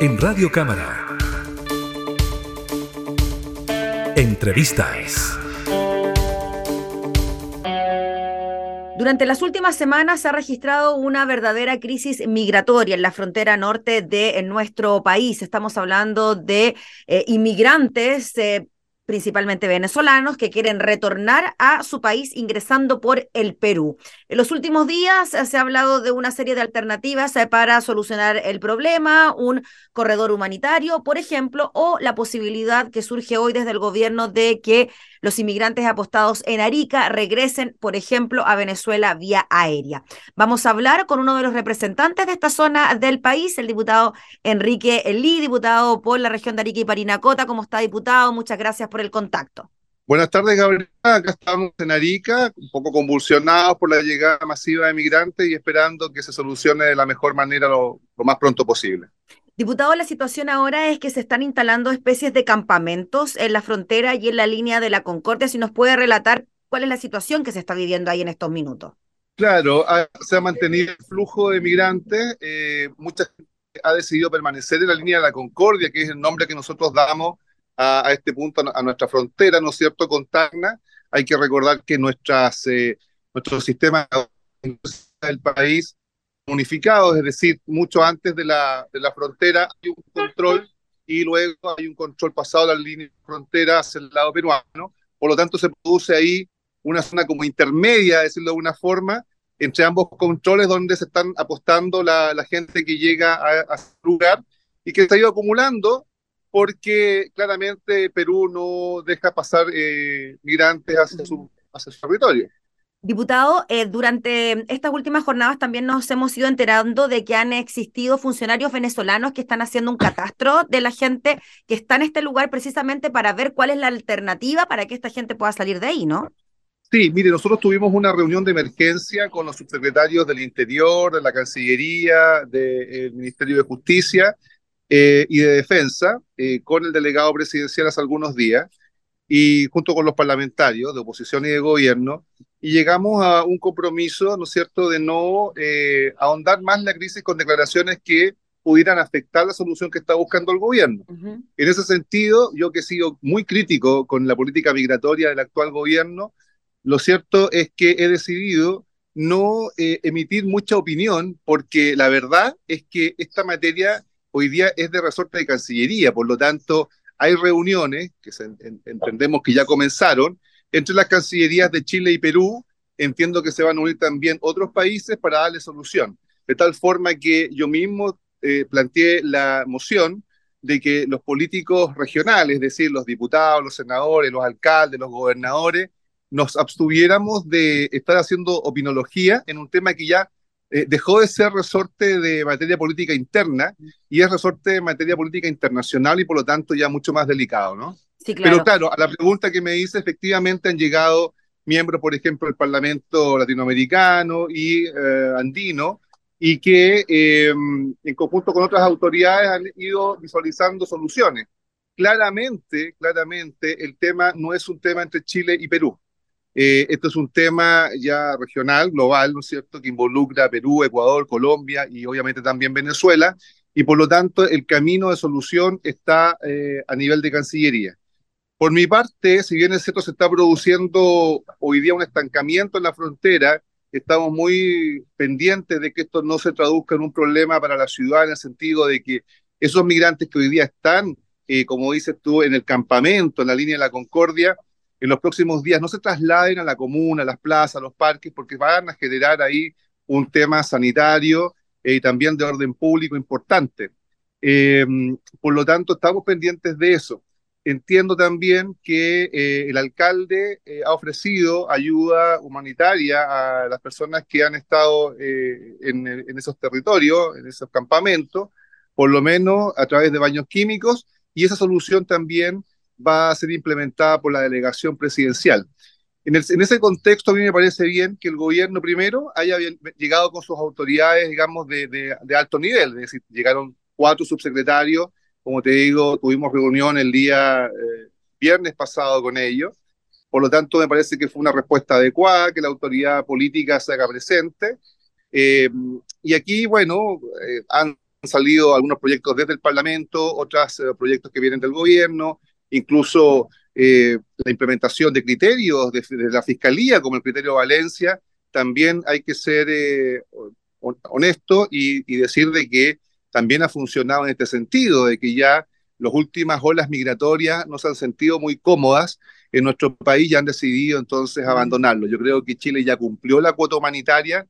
en Radio Cámara. Entrevistas. Durante las últimas semanas se ha registrado una verdadera crisis migratoria en la frontera norte de nuestro país. Estamos hablando de eh, inmigrantes eh, principalmente venezolanos, que quieren retornar a su país ingresando por el Perú. En los últimos días se ha hablado de una serie de alternativas eh, para solucionar el problema, un corredor humanitario, por ejemplo, o la posibilidad que surge hoy desde el gobierno de que los inmigrantes apostados en Arica regresen, por ejemplo, a Venezuela vía aérea. Vamos a hablar con uno de los representantes de esta zona del país, el diputado Enrique Elí, diputado por la región de Arica y Parinacota. ¿Cómo está, diputado? Muchas gracias por el contacto. Buenas tardes, Gabriela. Acá estamos en Arica, un poco convulsionados por la llegada masiva de migrantes y esperando que se solucione de la mejor manera lo, lo más pronto posible. Diputado, la situación ahora es que se están instalando especies de campamentos en la frontera y en la línea de la Concordia. Si nos puede relatar cuál es la situación que se está viviendo ahí en estos minutos. Claro, se ha mantenido el flujo de migrantes. Eh, mucha gente ha decidido permanecer en la línea de la Concordia, que es el nombre que nosotros damos a, este punto, a nuestra frontera, ¿no es cierto?, con Tacna. Hay que recordar que nuestras, eh, nuestro sistema del país unificados, es decir, mucho antes de la, de la frontera hay un control y luego hay un control pasado a la línea de frontera hacia el lado peruano. Por lo tanto, se produce ahí una zona como intermedia, decirlo de una forma, entre ambos controles donde se están apostando la, la gente que llega a, a ese lugar y que se ha ido acumulando porque claramente Perú no deja pasar eh, migrantes hacia su, hacia su territorio. Diputado, eh, durante estas últimas jornadas también nos hemos ido enterando de que han existido funcionarios venezolanos que están haciendo un catastro de la gente que está en este lugar precisamente para ver cuál es la alternativa para que esta gente pueda salir de ahí, ¿no? Sí, mire, nosotros tuvimos una reunión de emergencia con los subsecretarios del Interior, de la Cancillería, del Ministerio de Justicia eh, y de Defensa, eh, con el delegado presidencial hace algunos días, y junto con los parlamentarios de oposición y de gobierno, y llegamos a un compromiso, ¿no es cierto?, de no eh, ahondar más la crisis con declaraciones que pudieran afectar la solución que está buscando el gobierno. En ese sentido, yo que he sido muy crítico con la política migratoria del actual gobierno, lo cierto es que he decidido no eh, emitir mucha opinión porque la verdad es que esta materia hoy día es de resorte de Cancillería, por lo tanto hay reuniones que entendemos que ya comenzaron entre las cancillerías de Chile y Perú, entiendo que se van a unir también otros países para darle solución. De tal forma que yo mismo eh, planteé la moción de que los políticos regionales, es decir, los diputados, los senadores, los alcaldes, los gobernadores, nos abstuviéramos de estar haciendo opinología en un tema que ya eh, dejó de ser resorte de materia política interna y es resorte de materia política internacional y por lo tanto ya mucho más delicado, ¿no? Pero claro, a la pregunta que me dice, efectivamente han llegado miembros, por ejemplo, del Parlamento latinoamericano y eh, andino, y que eh, en conjunto con otras autoridades han ido visualizando soluciones. Claramente, claramente, el tema no es un tema entre Chile y Perú. Eh, esto es un tema ya regional, global, ¿no es cierto?, que involucra a Perú, Ecuador, Colombia y obviamente también Venezuela, y por lo tanto el camino de solución está a nivel de Cancillería. Por mi parte, si bien es cierto, se está produciendo hoy día un estancamiento en la frontera, estamos muy pendientes de que esto no se traduzca en un problema para la ciudad, en el sentido de que esos migrantes que hoy día están, eh, como dices tú, en el campamento, en la línea de la Concordia, en los próximos días no se trasladen a la comuna, a las plazas, a los parques, porque van a generar ahí un tema sanitario eh, y también de orden público importante. Eh, por lo tanto, estamos pendientes de eso. Entiendo también que eh, el alcalde eh, ha ofrecido ayuda humanitaria a las personas que han estado eh, en, en, esos territorios, en esos campamentos, por lo menos a través de baños químicos, y esa solución también va a ser implementada por la delegación presidencial. En, el, en ese contexto, a mí me parece bien que el gobierno primero haya llegado con sus autoridades, digamos, de, de, de alto nivel, es decir, llegaron cuatro subsecretarios como te digo, tuvimos reunión el día eh, viernes pasado con ellos. Por lo tanto, me parece que fue una respuesta adecuada, que la autoridad política se haga presente. Eh, y aquí, bueno, eh, han salido algunos proyectos desde el Parlamento, otros proyectos que vienen del gobierno, incluso la implementación de criterios de, la Fiscalía, como el criterio Valencia, también hay que ser honesto y, y decir de que también ha funcionado en este sentido, de que ya las últimas olas migratorias no se han sentido muy cómodas en nuestro país y han decidido entonces abandonarlo. Yo creo que Chile ya cumplió la cuota humanitaria,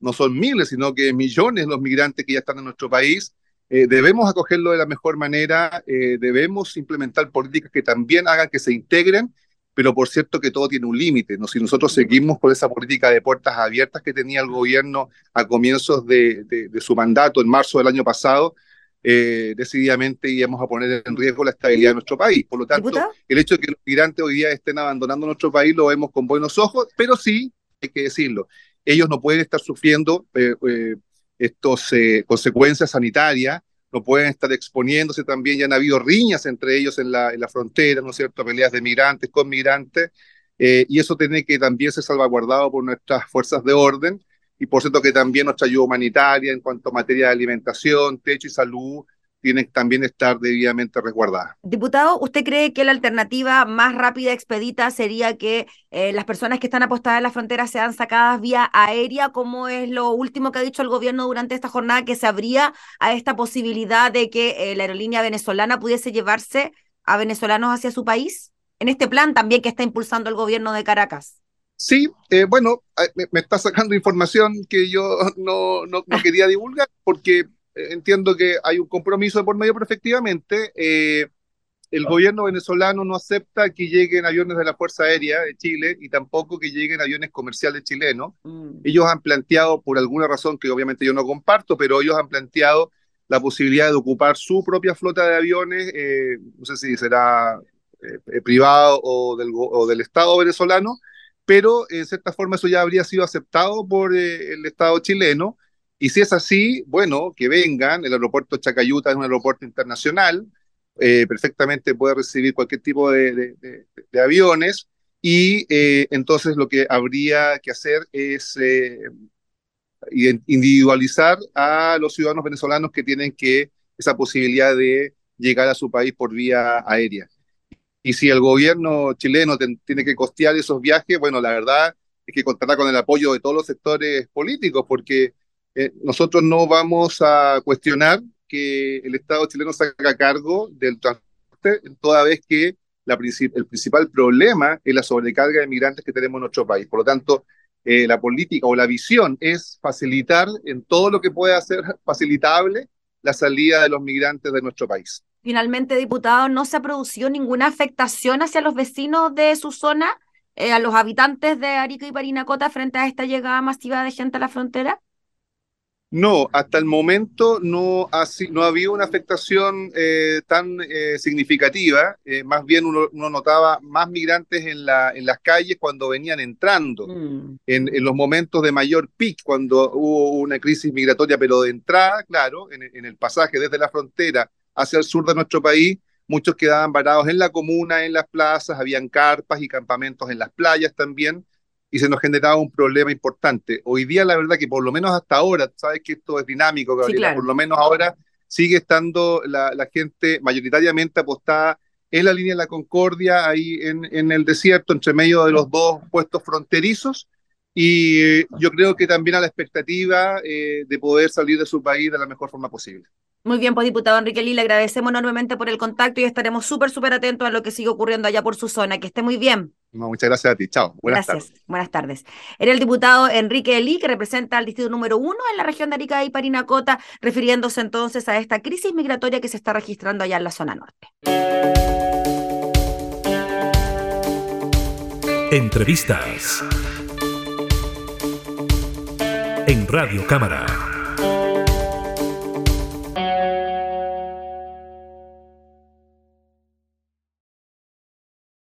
no son miles, sino que millones los migrantes que ya están en nuestro país. Eh, debemos acogerlo de la mejor manera, eh, debemos implementar políticas que también hagan que se integren, pero por cierto que todo tiene un límite. ¿no? Si nosotros seguimos con esa política de puertas abiertas que tenía el gobierno a comienzos de, de su mandato, en marzo del año pasado, eh, decididamente íbamos a poner en riesgo la estabilidad de nuestro país. Por lo tanto, el hecho de que los migrantes hoy día estén abandonando nuestro país lo vemos con buenos ojos, pero sí, hay que decirlo, ellos no pueden estar sufriendo eh, eh, estas consecuencias sanitarias, no pueden estar exponiéndose también, ya han habido riñas entre ellos en la, en la frontera, ¿no es cierto?, peleas de migrantes con migrantes, y eso tiene que también ser salvaguardado por nuestras fuerzas de orden, y por cierto que también nuestra ayuda humanitaria en cuanto a materia de alimentación, techo y salud tienen que también estar debidamente resguardadas. Diputado, ¿usted cree que la alternativa más rápida, expedita, sería que eh, las personas que están apostadas en la frontera sean sacadas vía aérea, como es lo último que ha dicho el gobierno durante esta jornada, que se abría a esta posibilidad de que eh, la aerolínea venezolana pudiese llevarse a venezolanos hacia su país? En este plan también que está impulsando el gobierno de Caracas. Sí, eh, bueno, me, está sacando información que yo no, no, quería divulgar porque entiendo que hay un compromiso de por medio, pero efectivamente eh, el gobierno venezolano no acepta que lleguen aviones de la Fuerza Aérea de Chile y tampoco que lleguen aviones comerciales chilenos. Mm. Ellos han planteado, por alguna razón que obviamente yo no comparto, pero ellos han planteado la posibilidad de ocupar su propia flota de aviones, no sé si será privado o del, o del Estado venezolano, pero en cierta forma eso ya habría sido aceptado por eh, el Estado chileno. Y si es así, bueno, que vengan. El aeropuerto Chacayuta es un aeropuerto internacional, eh, perfectamente puede recibir cualquier tipo de, aviones. Y eh, entonces lo que habría que hacer es individualizar a los ciudadanos venezolanos que tienen que esa posibilidad de llegar a su país por vía aérea. Y si el gobierno chileno tiene que costear esos viajes, bueno, la verdad es que contará con el apoyo de todos los sectores políticos, porque eh, nosotros no vamos a cuestionar que el Estado chileno se haga cargo del transporte, toda vez que la el principal problema es la sobrecarga de migrantes que tenemos en nuestro país. Por lo tanto, eh, la política o la visión es facilitar en todo lo que pueda ser facilitable la salida de los migrantes de nuestro país. Finalmente, diputado, ¿no se ha producido ninguna afectación hacia los vecinos de su zona, eh, a los habitantes de Arica y Parinacota frente a esta llegada masiva de gente a la frontera? No, hasta el momento no ha, no ha habido una afectación eh, tan eh, significativa. más bien uno, notaba más migrantes en, la, en las calles cuando venían entrando. Mm. En, en, los momentos de mayor pic, cuando hubo una crisis migratoria, pero de entrada, claro, en, en el pasaje desde la frontera hacia el sur de nuestro país, muchos quedaban varados en la comuna, en las plazas, habían carpas y campamentos en las playas también, y se nos generaba un problema importante. Hoy día, la verdad que por lo menos hasta ahora, sabes que esto es dinámico, Gabriela, por lo menos ahora sigue estando la, gente mayoritariamente apostada en la línea de la Concordia, ahí en, en el desierto, entre medio de los dos puestos fronterizos, y eh, yo creo que también a la expectativa eh, de poder salir de su país de la mejor forma posible. Muy bien, pues diputado Enrique Lee, le agradecemos enormemente por el contacto y estaremos súper, súper atentos a lo que sigue ocurriendo allá por su zona. Que esté muy bien. Muchas gracias a ti. Chao. Buenas gracias. tardes. Buenas tardes. Era el diputado Enrique Lee, que representa al distrito número uno en la región de Arica y Parinacota, refiriéndose entonces a esta crisis migratoria que se está registrando allá en la zona norte. Entrevistas en Radio Cámara.